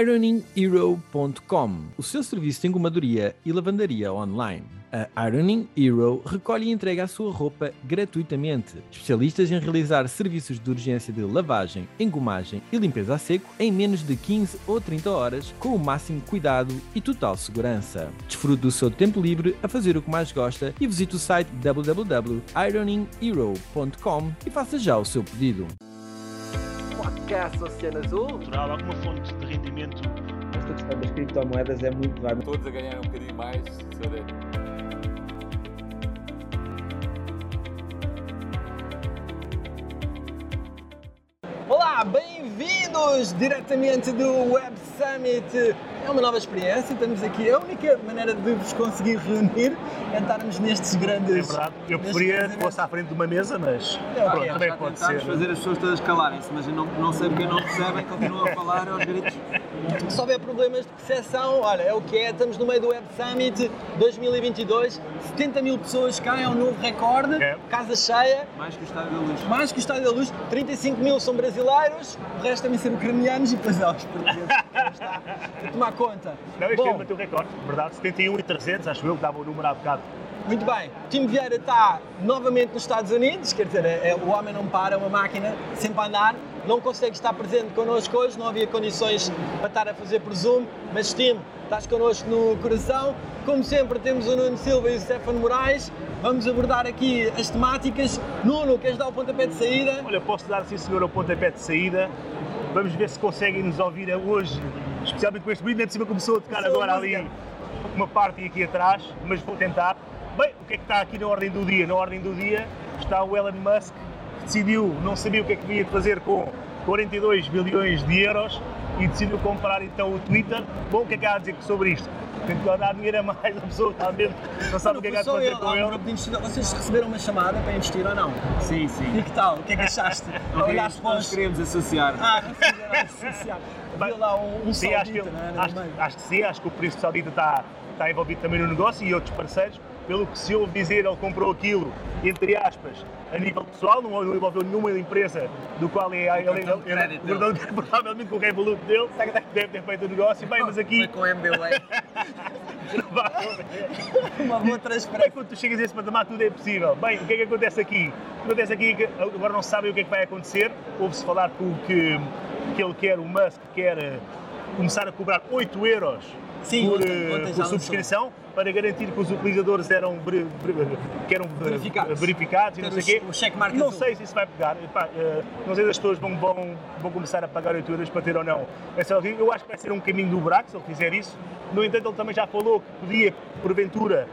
ironinghero.com, o seu serviço de engomadoria e lavandaria online. A Ironing Hero recolhe e entrega a sua roupa gratuitamente. Especialistas em realizar serviços de urgência de lavagem, engomagem e limpeza a seco em menos de 15 ou 30 horas, com o máximo cuidado e total segurança. Desfrute do seu tempo livre a fazer o que mais gosta e visite o site www.ironinghero.com e faça já o seu pedido. Podcast Oceano Azul. Natural, alguma fonte de rendimento. Esta questão das criptomoedas é muito. Vai... Todos a ganhar um bocadinho mais. Saber. Olá, bem-vindos diretamente do Web Summit. É uma nova experiência, estamos aqui. A única maneira de vos conseguir reunir é estarmos nestes grandes. É verdade, eu preferia que fosse à frente de uma mesa, mas É, pronto, ok, também Já pode ser. fazer as pessoas todas calarem-se, mas eu não, não sei porque não percebem, continuam a falar aos gritos. Se houver problemas de percepção, olha, é o que é. Estamos no meio do Web Summit 2022. 70 mil pessoas cá, é um novo recorde. É. Casa cheia. Mais que o Estádio da Luz. Mais que o Estádio da Luz, 35 mil são brasileiros, o resto devem ser ucranianos e depois há os portugueses. Está a tomar conta. Não, este Bom, ano bateu o recorde, verdade, 71 e 300, acho eu que dava o número há bocado. Muito bem, o Tim Vieira está novamente nos Estados Unidos, quer dizer, é- é- o homem não para, é uma máquina sempre a andar, não consegue estar presente connosco hoje, não havia condições para estar a fazer por Zoom, mas Tim, estás connosco no coração. Como sempre, temos o Nuno Silva e o Stefano Moraes. Vamos abordar aqui as temáticas. Nuno, queres dar o pontapé de saída? Olha, posso dar sim senhor ao pontapé de saída. Vamos ver se conseguem nos ouvir hoje, especialmente com este brilho, de cima começou a tocar Começou a agora ali uma parte aqui atrás, mas vou tentar. Bem, o que é que está aqui na ordem do dia? Na ordem do dia está o Elon Musk, que decidiu, não sabia o que é que ia fazer com 42 bilhões de euros e decidiu comprar então o Twitter. Bom, o que é que há a dizer sobre isto? Que dar dinheiro a mais, a pessoa está a ver, não sabe o que é que há de Só fazer ele, com um ele. Vocês receberam uma chamada para investir ou não? Sim, sim. E que tal? O que é que achaste? Não, Olhaste para os- nos queríamos associar. Ah, associar. Havia lá um, um Sim, acho que, saudita, era? No acho, acho que sim, acho que o Príncipe Saudita está, está envolvido também no negócio e outros parceiros. Pelo que se ouve dizer, ele comprou aquilo, entre aspas, a nível pessoal, não, não envolveu nenhuma empresa do qual é, ele, ele, ele- ele- provavelmente com o Revolut dele, deve ter feito o negócio. Bem, mas aqui, Foi com o MBWay. Uma boa Bem, transferência. quando tu chegas a esse patamar, tudo é possível. Bem, o que é que acontece aqui? O que acontece aqui é que agora não se sabe o que é que vai acontecer. Ouve-se falar que, que, que ele quer, o Musk quer eh, começar a cobrar 8 euros Sim, por, ontem- eh, ontem por lançou. subscrição para garantir que os utilizadores eram, que eram eh, Verificados. verificados e não sei quê. o Não azul. sei se isso vai pegar. Epá, eh, não sei se as pessoas vão, vão, vão começar a pagar 8 euros para ter ou não. ordem. Eu acho que vai ser um caminho do buraco se ele fizer isso. No entanto, ele também já falou que podia, porventura,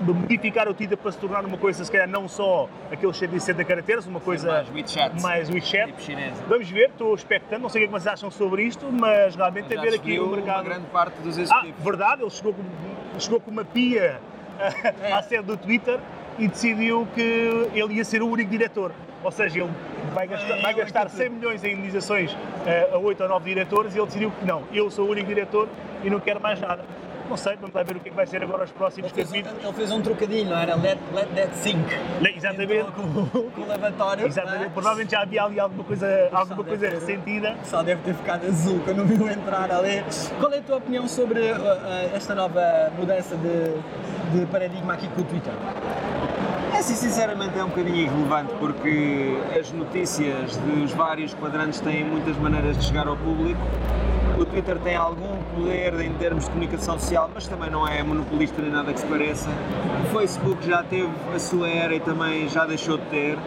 modificar o Twitter para se tornar uma coisa, se calhar, não só aqueles 160 caracteres, uma coisa mais WeChat. mais WeChat. Tipo. Vamos ver, estou expectante, não sei o que é vocês acham sobre isto, mas realmente tem a ver aqui o mercado. uma grande parte dos Ah, executivos. verdade, ele chegou com, chegou com uma pia É. à sede do Twitter e decidiu que ele ia ser o único diretor. Ou seja, ele vai gastar, É, vai eu gastar acredito. 100 milhões em indenizações eh, a 8 ou 9 diretores e ele decidiu que não, eu sou o único diretor e não quero mais nada. Não sei, vamos lá ver o que é que vai ser agora os próximos Ele fez, capítulos. ele fez um trocadilho, não era? Let, let that sink. Exatamente. Com, com o lavatório. Exatamente, é? provavelmente já havia ali alguma coisa, alguma coisa ter- ressentida. O deve ter ficado azul quando viu entrar ali. Qual é a tua opinião sobre uh, uh, esta nova mudança de, de paradigma aqui com o Twitter? É assim, sinceramente, é um bocadinho irrelevante porque as notícias dos vários quadrantes têm muitas maneiras de chegar ao público. O Twitter tem algum poder em termos de comunicação social, mas também não é monopolista nem nada que se pareça. O Facebook já teve a sua era e também já deixou de ter.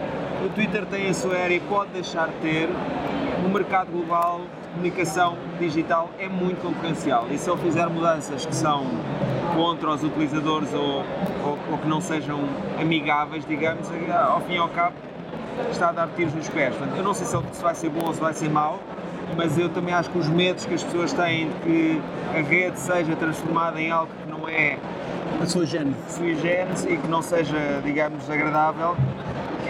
O Twitter tem a sua era e pode deixar de ter. O mercado global de comunicação digital é muito concorrencial e se ele fizer mudanças que são contra os utilizadores ou, ou, ou que não sejam amigáveis, digamos, ao fim e ao cabo está a dar tiros nos pés. Portanto, eu não sei se vai ser bom ou se vai ser mau, mas eu também acho que os medos que as pessoas têm de que a rede seja transformada em algo que não é A sua sui generis e que não seja, digamos, agradável,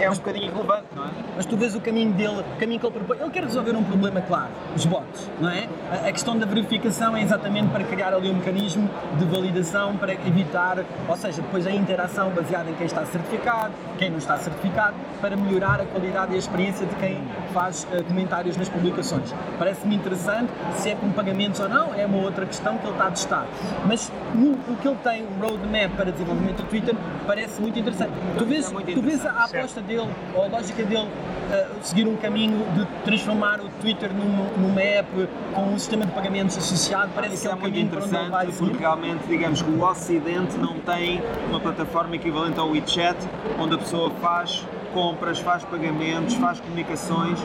é um bocadinho irrelevante, não é? Mas tu vês o caminho dele, o caminho que ele propõe. Ele quer resolver um problema claro, os bots, não é? A, a questão da verificação é exatamente para criar ali um mecanismo de validação para evitar, ou seja, depois a interação baseada em quem está certificado, quem não está certificado, para melhorar a qualidade e a experiência de quem faz eh, comentários nas publicações. Parece-me interessante, se é com pagamentos ou não, é uma outra questão que ele está a testar. Mas no- o que ele tem, o roadmap para desenvolvimento do Twitter, parece muito interessante. Tu vês, É muito tu vês a interessante, aposta dele, ou a lógica dele, eh, seguir um caminho de transformar o Twitter numa, numa app com um sistema de pagamentos associado, parece Isso que é é o muito interessante seguir. porque realmente, digamos que o Ocidente não tem uma plataforma equivalente ao WeChat, onde a pessoa faz compras, faz pagamentos, faz comunicações,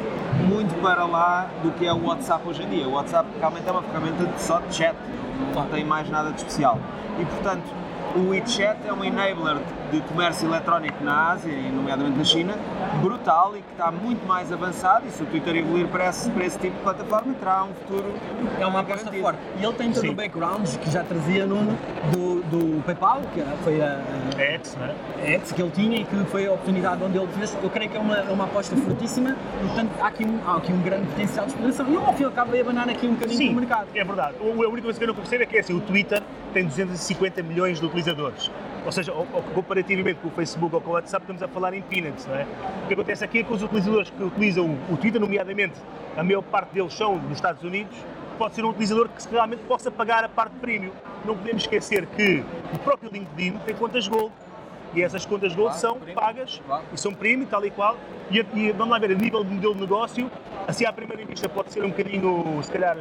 muito para lá do que é o WhatsApp hoje em dia. O WhatsApp realmente é uma ferramenta de só de chat, não tem mais nada de especial. E portanto, o WeChat é um enabler de comércio eletrónico na Ásia, e nomeadamente na China, brutal e que está muito mais avançado. E se o Twitter evoluir para esse, para esse tipo de plataforma, terá um futuro É uma aposta garantido. forte. E ele tem todo Sim. o background que já trazia Nuno do, do PayPal, que foi a, a- É X, não é? a X que ele tinha e que foi a oportunidade onde ele fez. Eu creio que é uma, é uma aposta fortíssima e, portanto, há aqui, um, há aqui um grande potencial de exploração. E ao fim e ao cabo, abanar aqui um bocadinho Sim, do mercado. é verdade. O- A única coisa que eu não percebo é que é assim, o Twitter tem 250 milhões de utilizadores. Ou seja, comparativamente com o Facebook ou com o WhatsApp, estamos a falar em peanuts, não é? O que acontece aqui é que os utilizadores que utilizam o Twitter, nomeadamente a maior parte deles são dos Estados Unidos, pode ser um utilizador que realmente possa pagar a parte premium. Não podemos esquecer que o próprio LinkedIn tem contas Gold e essas contas Gold Claro, são premium. pagas Claro. e são premium, tal e qual. E, e vamos lá ver, a nível de modelo de negócio, assim à primeira vista pode ser um bocadinho, se calhar,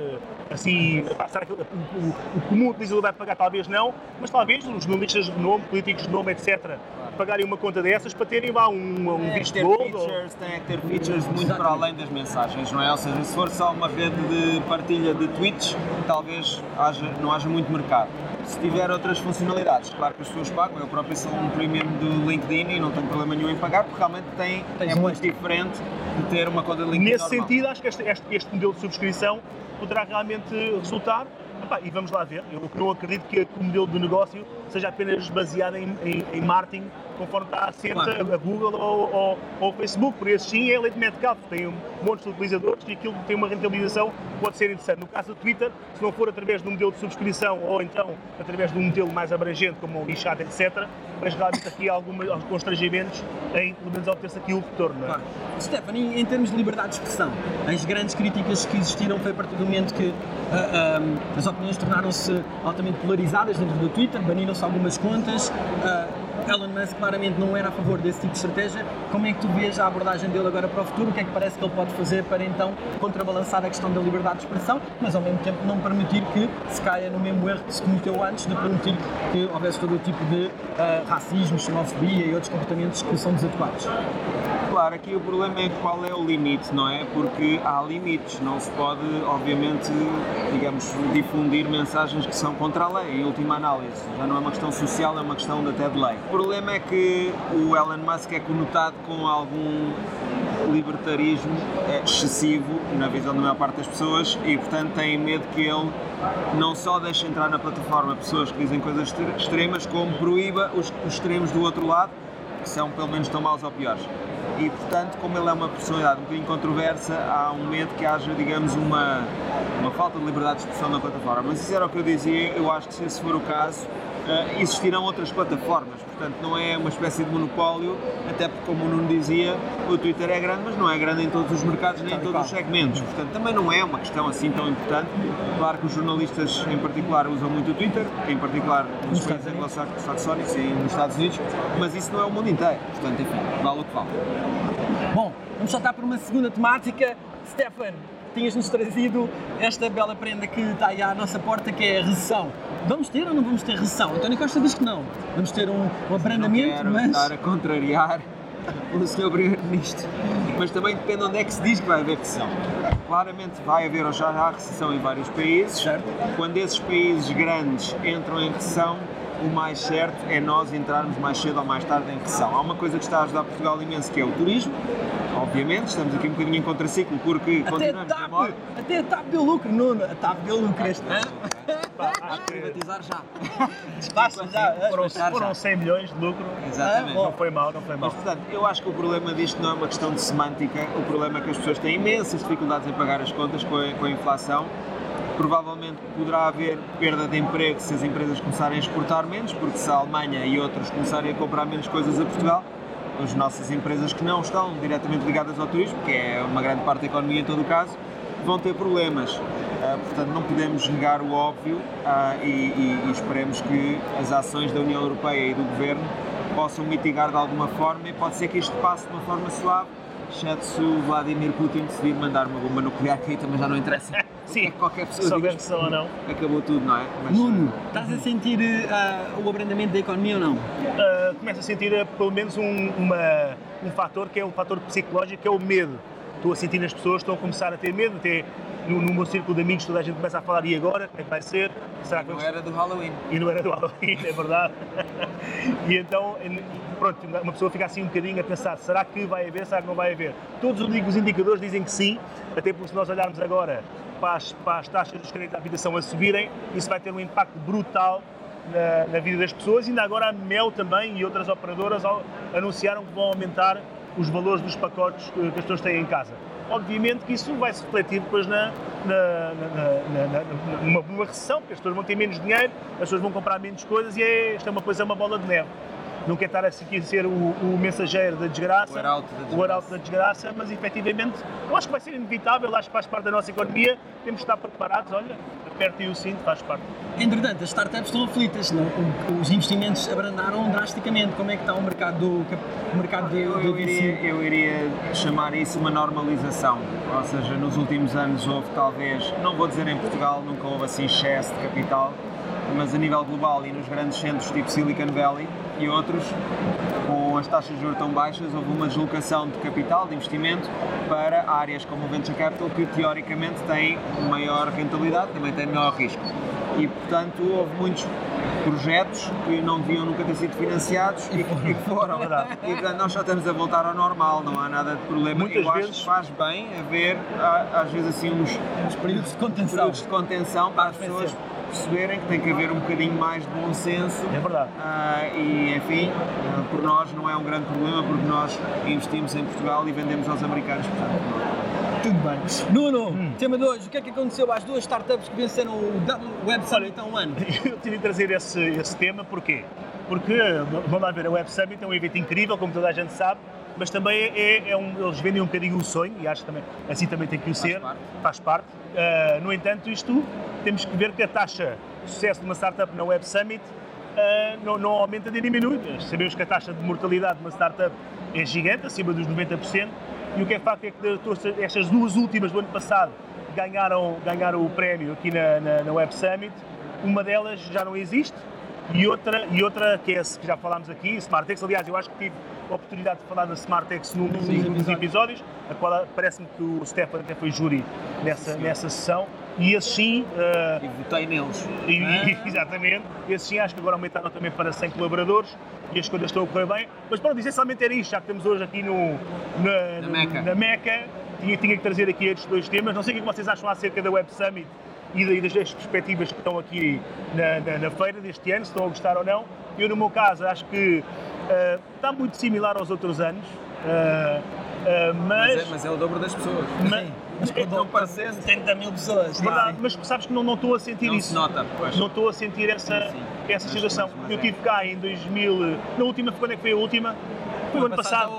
assim, será que o, o- o comum utilizador vai pagar? Talvez não, mas talvez os jornalistas de nome, políticos de nome, etc., pagarem uma conta dessas para terem lá um, um que visto gold. ou- tem que ter features muito Exatamente. para além das mensagens, não é? Ou seja, se for só uma rede de partilha de tweets, talvez haja, não haja muito mercado. Se tiver outras funcionalidades, claro que as pessoas pagam, eu próprio sou um premium do LinkedIn e não tenho problema nenhum em pagar, porque realmente tem, Tens é muito diferente de ter uma conta de LinkedIn Nesse normal. sentido, acho que este, este- este modelo de subscrição poderá realmente resultar. Epá, e vamos lá ver. Eu não acredito que o modelo de negócio seja apenas baseado em, em, em marketing, conforme está assente Claro. a Google ou, ou, ou o Facebook. Por isso, sim, é leite de. Tem um monte de utilizadores e aquilo tem uma rentabilização pode ser interessante. No caso do Twitter, se não for através de um modelo de subscrição ou então através de um modelo mais abrangente, como o WeChat, etc., mas realmente aqui há alguma- alguns constrangimentos em, pelo menos, obter-se aqui o retorno. é? Claro. Stephanie, em termos de liberdade de expressão, as grandes críticas que existiram foi a partir do momento que ah, ah, as opiniões tornaram-se altamente polarizadas dentro do Twitter, baniram-se algumas contas. ah, Elon Musk claramente não era a favor desse tipo de estratégia. Como é que tu vês a abordagem dele agora para o futuro? O que é que parece que ele pode fazer para então contrabalançar a questão da liberdade de expressão, mas ao mesmo tempo não permitir que se caia no mesmo erro que se cometeu antes de permitir que houvesse todo o tipo de ah, racismo, xenofobia e outros comportamentos que são desadequados? Claro, aqui o problema é qual é o limite, não é? Porque há limites, não se pode, obviamente, digamos, difundir mensagens que são contra a lei, em última análise. Já não é uma questão social, é uma questão até de lei. O problema é que o Elon Musk é conotado com algum libertarismo eh, excessivo na visão da maior parte das pessoas e, portanto, têm medo que ele não só deixe entrar na plataforma pessoas que dizem coisas extre- extremas, como proíba os extremos do outro lado, que são pelo menos tão maus ou piores. E, portanto, como ele é uma personalidade um bocadinho controversa, há um medo que haja, digamos, uma, uma falta de liberdade de expressão na plataforma. Mas isso era o que eu dizia, eu acho que se esse for o caso, eh, existirão outras plataformas. Portanto, não é uma espécie de monopólio, até porque, como o Nuno dizia, o Twitter é grande, mas não é grande em todos os mercados nem em todos os segmentos. Portanto, também não é uma questão assim tão importante. Claro que os jornalistas, em particular, usam muito o Twitter, em particular nos países anglo-saxónicos e nos Estados Unidos, mas isso não é o mundo inteiro. Portanto, enfim, vale o que vale. Bom, vamos saltar para uma segunda temática. Stefan, tinhas-nos trazido esta bela prenda que está aí à nossa porta, que é a recessão. Vamos ter ou não vamos ter recessão? António Costa diz que não. Vamos ter um, um Não abrandamento, quero mas... estar a contrariar o Sr. Primeiro-Ministro, mas também depende onde é que se diz que vai haver recessão. Claramente vai haver ou já há recessão em vários países. Certo. Quando esses países grandes entram em recessão, o mais certo é nós entrarmos mais cedo ou mais tarde em recessão. Há uma coisa que está a ajudar Portugal imenso que é o turismo. Obviamente, estamos aqui um bocadinho em contraciclo porque Até a continuamos TAP, moda. até a TAP deu lucro, Nuno. A TAP deu lucro este ano. Há que privatizar já. Despacha já. foram, foram 100 milhões de lucro. Exatamente. Não foi mal, não foi mal. Mas, portanto, eu acho que o problema disto não é uma questão de semântica, o problema é que as pessoas têm imensas dificuldades em pagar as contas com a, com a inflação. Provavelmente poderá haver perda de emprego se as empresas começarem a exportar menos, porque se a Alemanha e outros começarem a comprar menos coisas a Portugal, as nossas empresas que não estão diretamente ligadas ao turismo, que é uma grande parte da economia em todo o caso, vão ter problemas. Ah, portanto, não podemos negar o óbvio ah, e, e- e esperemos que as ações da União Europeia e do Governo possam mitigar de alguma forma e pode ser que isto passe de uma forma suave, exceto se o Vladimir Putin decidir mandar uma bomba nuclear, que aí também já não interessa. É Sim, que qualquer se pessoa sessão ou não. acabou tudo, não é? Mas, Nuno, estás a sentir ah, o abrandamento da economia ou não? Uh, começo a sentir uh, pelo menos um, uma, um fator que é um fator psicológico, que é o medo. Estou a sentir nas pessoas, estão a começar a ter medo, até no, no meu círculo de amigos toda a gente começa a falar e agora? É que vai ser? Será que Não vamos- era do Halloween. e não era do Halloween, é verdade. e então, pronto, uma pessoa fica assim um bocadinho a pensar, será que vai haver, será que não vai haver? Todos os indicadores dizem que sim, até porque se nós olharmos agora para as, para as taxas dos créditos de habitação a subirem, isso vai ter um impacto brutal na, na vida das pessoas. Ainda agora a Mel também e outras operadoras anunciaram que vão aumentar os valores dos pacotes que as pessoas têm em casa. Obviamente que isso vai se refletir depois na, na, na, numa, numa recessão, porque as pessoas vão ter menos dinheiro, as pessoas vão comprar menos coisas e é, isto é uma coisa, é uma bola de neve. Não quer estar a se- ser o, o mensageiro da desgraça, O arauto da o desgraça. arauto da desgraça, mas efetivamente eu acho que vai ser inevitável, acho que faz parte da nossa economia, temos que estar preparados, olha, apertem o cinto, faz parte. Entretanto, as startups estão aflitas, não? O- os investimentos abrandaram drasticamente. Como é que está o mercado do, o mercado de, Eu, eu iria, eu iria chamar isso uma normalização, ou seja, nos últimos anos houve talvez, não vou dizer em Portugal, nunca houve assim excesso de capital, mas a nível global e nos grandes centros tipo Silicon Valley e outros, com as taxas de juros tão baixas, houve uma deslocação de capital, de investimento, para áreas como o Venture Capital, que teoricamente têm maior rentabilidade, também têm menor risco. E, portanto, houve muitos projetos que não deviam nunca ter sido financiados e e que foram. E, portanto, nós só estamos a voltar ao normal, não há nada de problema. Muitas Eu acho vezes- que faz bem haver, às vezes, assim, uns Os períodos de contenção. períodos de contenção para as pessoas perceberem que tem que haver um bocadinho mais de bom senso. É verdade. Ah, e enfim, ah, por nós não é um grande problema porque nós investimos em Portugal e vendemos aos americanos. Portanto, Tudo bem. Nuno, Hum. tema 2. O que é que aconteceu às duas startups que venceram o Web Summit há um ano? Eu tive de trazer esse, esse tema, porquê? Porque, vamos lá ver, a Web Summit é um evento incrível, como toda a gente sabe, mas também é, é um, eles vendem um bocadinho o sonho, e acho que também, assim também tem que o ser, parte. faz parte. Ah, no entanto, isto, temos que ver que a taxa de sucesso de uma startup na Web Summit ah, não, não aumenta nem diminui. Sabemos que a taxa de mortalidade de uma startup é gigante, acima dos 90%, e o que é facto é que estas duas últimas do ano passado ganharam, ganharam o prémio aqui na, na, na Web Summit. Uma delas já não existe e outra, e outra que é esse que já falámos aqui, Smartex. Aliás, eu acho que tive oportunidade de falar da Smartex num, dos episódio. episódios, a qual parece-me que o Stefan até foi júri nessa, nessa sessão. E esse sim, eh, e votei neles. e- e- exatamente. Esse sim, acho que agora aumentaram também para 100 colaboradores e as coisas estão a correr bem. Mas pronto, essencialmente era isto, já que estamos hoje aqui no, na, Na Meca. na Meca, tinha, tinha que trazer aqui estes dois temas. Não sei o que vocês acham acerca da Web Summit e da- e das perspectivas que estão aqui na, na- na feira deste ano, se estão a gostar ou não. Eu, no meu caso, acho que ah, está muito similar aos outros anos, ah, ah, Mas mas... é, mas é o dobro das pessoas. mas- Mas é, não parecendo 70 mil pessoas. verdade, mas sabes que não, não estou a sentir Não isso. se nota, pois. Não estou a sentir essa, Sim, sim. essa Mas- situação. mas- mas eu é. estive cá em 2000, na última, quando é que foi a última? Foi o ano passado.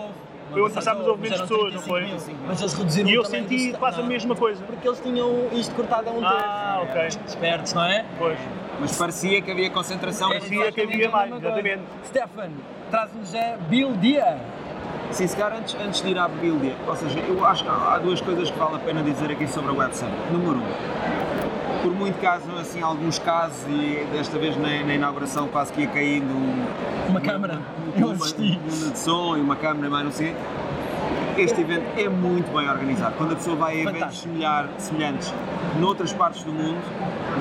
Foi o ano passado, mas houve menos pessoas, não foi? Mas eles reduziram E eu senti do- quase a mesma coisa. Porque eles tinham isto cortado a um Ah, terço. ok. Espertos, não é? Pois. Mas parecia que havia concentração. Parecia que havia mais, Exatamente. Stefan, traz-nos já Bill Dia. Sim, se calhar antes, antes de ir à Buildia, ou seja, eu acho que há duas coisas que vale a pena dizer aqui sobre a Web Summit. Número um, por muito hajam assim, alguns casos, e desta vez na, na inauguração quase que ia caindo um, Uma câmara. Eu assisti. uma de som e uma câmara, mais não sei. Este evento é muito bem organizado. Quando a pessoa vai a eventos Fantástico. semelhantes noutras partes do mundo,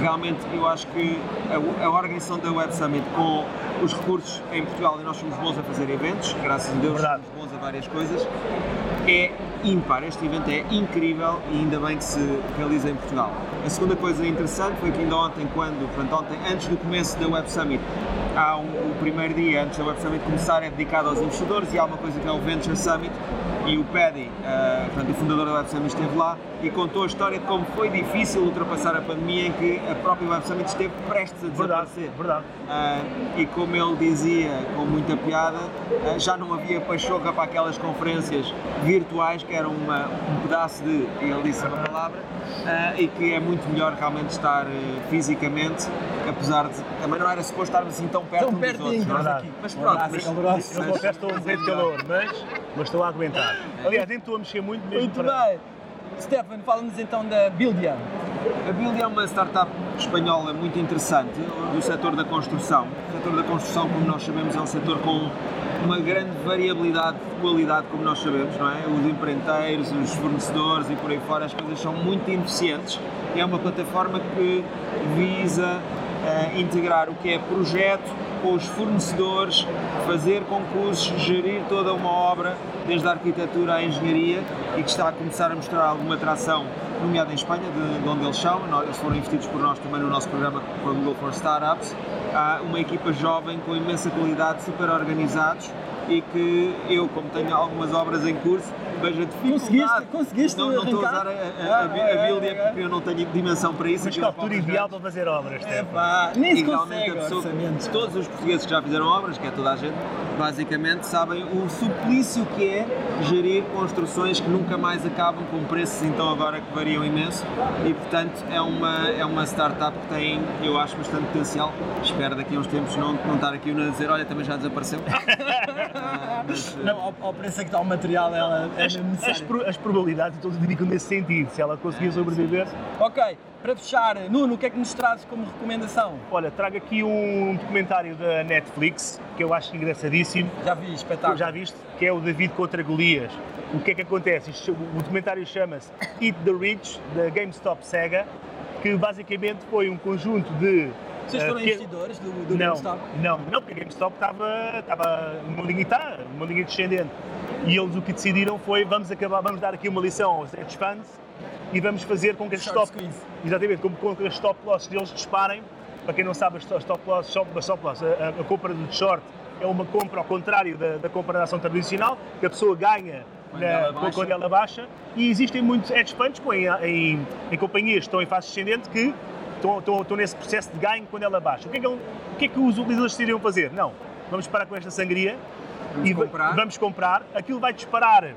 realmente eu acho que a, a organização da Web Summit com os recursos em Portugal, e nós somos bons a fazer eventos, graças a Deus Verdade. somos bons a várias coisas, é ímpar. Este evento é incrível e ainda bem que se realiza em Portugal. A segunda coisa interessante foi que ainda ontem, quando, portanto, ontem, antes do começo da Web Summit, há um, o primeiro dia antes da Web Summit começar é dedicado aos investidores e há uma coisa que é o Venture Summit e o Paddy, uh, portanto, o fundador da Web Summit esteve lá e contou a história de como foi difícil ultrapassar a pandemia em que a própria Web Summit esteve prestes a Verdade, desaparecer. verdade. Uh, e como ele dizia com muita piada, uh, já não havia pachorra para aquelas conferências virtuais que eram uma, um pedaço de, e ele disse uma palavra, uh, e que é muito melhor realmente estar fisicamente, apesar de também não era suposto estarmos assim tão perto Tão perto dos outros. de não é? verdade. Mas pronto, abraço mas, caloroso. Eu confesso que estou a morrer de calor, mas, mas estou a aguentar. Aliás, nem estou a mexer muito mesmo Muito para... bem. Stefan, fala-nos então da Buildian. A Build é uma startup espanhola muito interessante do setor da construção. O setor da construção, como nós sabemos, é um setor com uma grande variabilidade de qualidade, como nós sabemos, não é? Os empreiteiros, os fornecedores e por aí fora, as coisas são muito ineficientes. É uma plataforma que visa eh, integrar o que é projeto com os fornecedores, fazer concursos, gerir toda uma obra, desde a arquitetura à engenharia, e que está a começar a mostrar alguma atração, nomeada em Espanha, de, de onde eles são. Eles foram investidos por nós também no nosso programa From Go for Startups. Há uma equipa jovem com imensa qualidade, super organizados e que eu, como tenho algumas obras em curso, vejo a dificuldade. Conseguiste- conseguiste não, não estou a usar a, a, a, a Bíblia porque eu não tenho dimensão para isso. Mas que é altura ideal para fazer obras, Stefan. Epá, nem se consegue pessoa, todos os portugueses que já fizeram obras, que é toda a gente, basicamente sabem o suplício que é gerir construções que nunca mais acabam com preços então agora que variam imenso e portanto é uma, é uma startup que tem, eu acho, bastante potencial. Espero daqui a uns tempos não, não estar aqui a dizer, olha, também já desapareceu. Não, ao, ao preço a que está o material, ela é As, as, pro- as probabilidades todos indicam nesse sentido. Se ela conseguir sobreviver, Ok, para fechar, Nuno, o que é que nos trazes como recomendação? olha, trago aqui um documentário da Netflix que eu acho engraçadíssimo. Já vi, espetáculo. já viste? Que é o David contra Golias. O que é que acontece? O documentário chama-se Eat the Rich, da GameStop Sega, que basicamente foi um conjunto de. Vocês eh, foram que- investidores do, do não, GameStop? não, não, porque a GameStop estava, estava numa linha, está, numa linha descendente. E eles o que decidiram foi, vamos acabar, vamos dar aqui uma lição aos hedge funds e vamos fazer com que as stop, exatamente, com, com que as stop losses deles disparem. Para quem não sabe, as stop loss, stop, a stop loss, a, a- compra de short é uma compra ao contrário da, da compra da ação tradicional, que a pessoa ganha Quando na- ela baixa. quando ela baixa. E existem muitos hedge funds em, em, em companhias que estão em fase descendente que estão, estão, estão nesse processo de ganho quando ela baixa. O que é que, ele- o que, é que os utilizadores decidiram fazer? Não, vamos parar com esta sangria Vamos e comprar. vamos comprar. Aquilo vai disparar,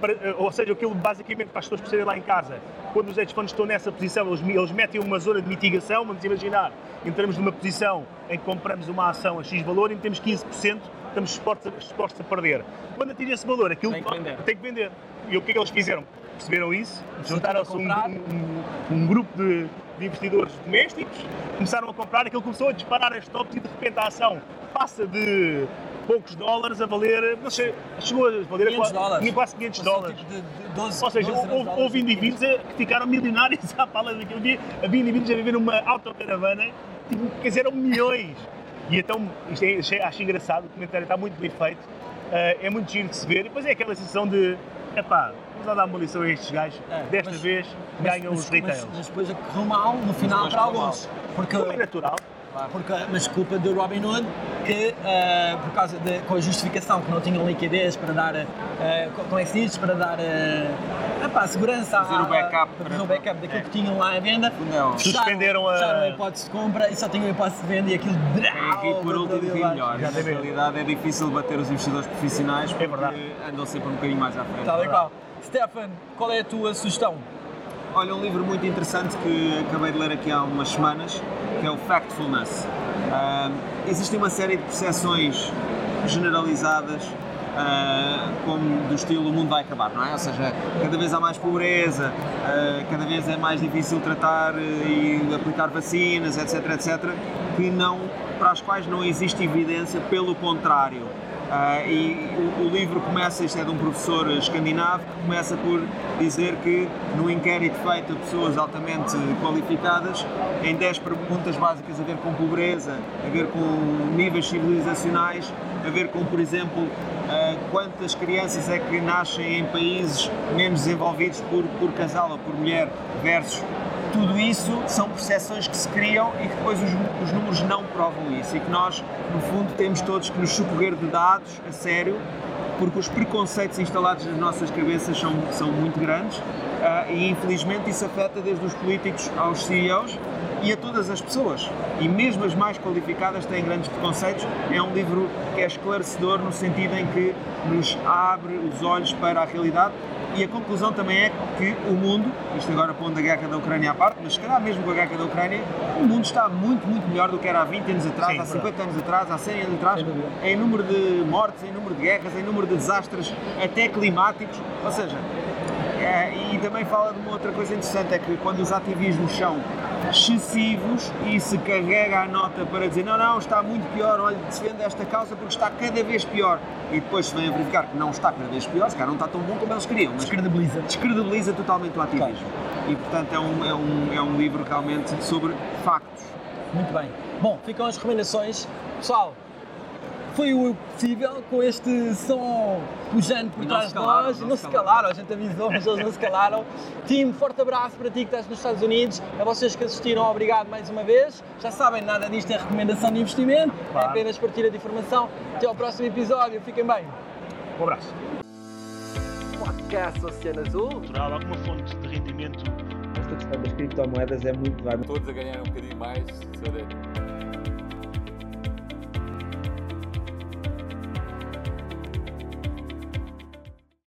Para eh, ou seja, aquilo basicamente para as pessoas perceberem lá em casa, quando os hedge funds estão nessa posição, eles, eles metem uma zona de mitigação, vamos imaginar, entramos numa posição em que compramos uma ação a X valor e temos 15%, estamos expostos a, expostos a perder. Quando atinge esse valor, aquilo Tem que vender. tem que vender. E o que é que eles fizeram? Perceberam isso? Juntaram-se um, um- um grupo de, de investidores domésticos, começaram a comprar, aquilo começou a disparar as tops e de repente a ação passa de poucos dólares a valer, não sei, chegou a valer 500 a dólares. tinha quase 500 Passou dólares. tipo de- de 12, Ou seja, 12, 13 houve, houve indivíduos a- que ficaram milionários à pala daquilo. Havia, havia indivíduos a viver numa autocaravana, tipo, quer dizer, eram milhões. E então, isto é, achei- acho engraçado, o comentário está muito bem feito, eh, é muito giro de se ver. E depois é aquela sensação de, epá, vamos lá dar uma lição a estes gajos, É, desta mas- vez Mas- ganham mas, os retails. Mas, mas depois correu mal no final para alguns. Porque, Como é natural. Porque, mas culpa do Robin Hood, que eh, por causa de, com a justificação que não tinham liquidez para dar, eh, co- como é que se diz, para dar eh, epá, segurança Fazer à- o backup para fazer o backup daquilo que tinham lá à venda. Não. Fecharam- Suspenderam a- fecharam a hipótese de compra e só tinham a hipótese de venda e aquilo ri por último abaixo. melhor. Na realidade é difícil bater os investidores profissionais porque verdade. andam sempre um bocadinho mais à frente. Tal e qual. Stefan, qual é a tua sugestão? Olha, um livro muito interessante que acabei de ler aqui há umas semanas, que é o Factfulness. Ah, existe uma série de percepções generalizadas ah, como do estilo o mundo vai acabar, não é? Ou seja, cada vez há mais pobreza, ah, cada vez é mais difícil tratar eh, e aplicar vacinas, etc, etc, que não, para as quais não existe evidência, pelo contrário. Ah, e o, o livro começa, isto é de um professor escandinavo, que começa por dizer que no inquérito feito a pessoas altamente qualificadas, em 10 perguntas básicas a ver com pobreza, a ver com níveis civilizacionais, a ver com, por exemplo, ah, quantas crianças é que nascem em países menos desenvolvidos por, por casal ou por mulher, versus tudo isso são percepções que se criam e que depois os, os números não provam isso e que nós, no fundo, temos todos que nos socorrer de dados a sério porque os preconceitos instalados nas nossas cabeças são, são muito grandes uh, e infelizmente isso afeta desde os políticos aos CEOs e a todas as pessoas. E mesmo as mais qualificadas têm grandes preconceitos. É um livro que é esclarecedor no sentido em que nos abre os olhos para a realidade e a conclusão também é que o mundo, isto agora pondo a guerra da Ucrânia à parte, mas se calhar mesmo com a guerra da Ucrânia, o mundo está muito, muito melhor do que era há 20 anos atrás, Sim, há 50 verdade. anos atrás, há 100 anos atrás, em número de mortes, em número de guerras, em número de desastres, até climáticos. Ou seja, é, e também fala de uma outra coisa interessante, é que quando os ativismos são excessivos e se carrega a nota para dizer não, não, está muito pior, olha, defende esta causa porque está cada vez pior. E depois se vem a verificar que não está cada vez pior, se calhar não está tão bom como eles queriam, mas Descredibiliza. descredibiliza totalmente o ativismo. E portanto é um, é, um, é um livro realmente sobre factos. Muito bem. Bom, ficam as recomendações. Pessoal, foi o possível com este som pujante por trás de nós. não Não se calaram, a gente avisou, mas eles não se calaram. Tim, forte abraço para ti que estás nos Estados Unidos. A vocês que assistiram, obrigado mais uma vez. Já sabem, nada disto é recomendação de investimento, é Claro. apenas partilha de informação. Até ao próximo episódio. Fiquem bem. Um abraço. Podcast Oceano Azul. Natural, alguma fonte de rendimento Esta questão das criptomoedas é muito, Todos a ganhar um bocadinho mais,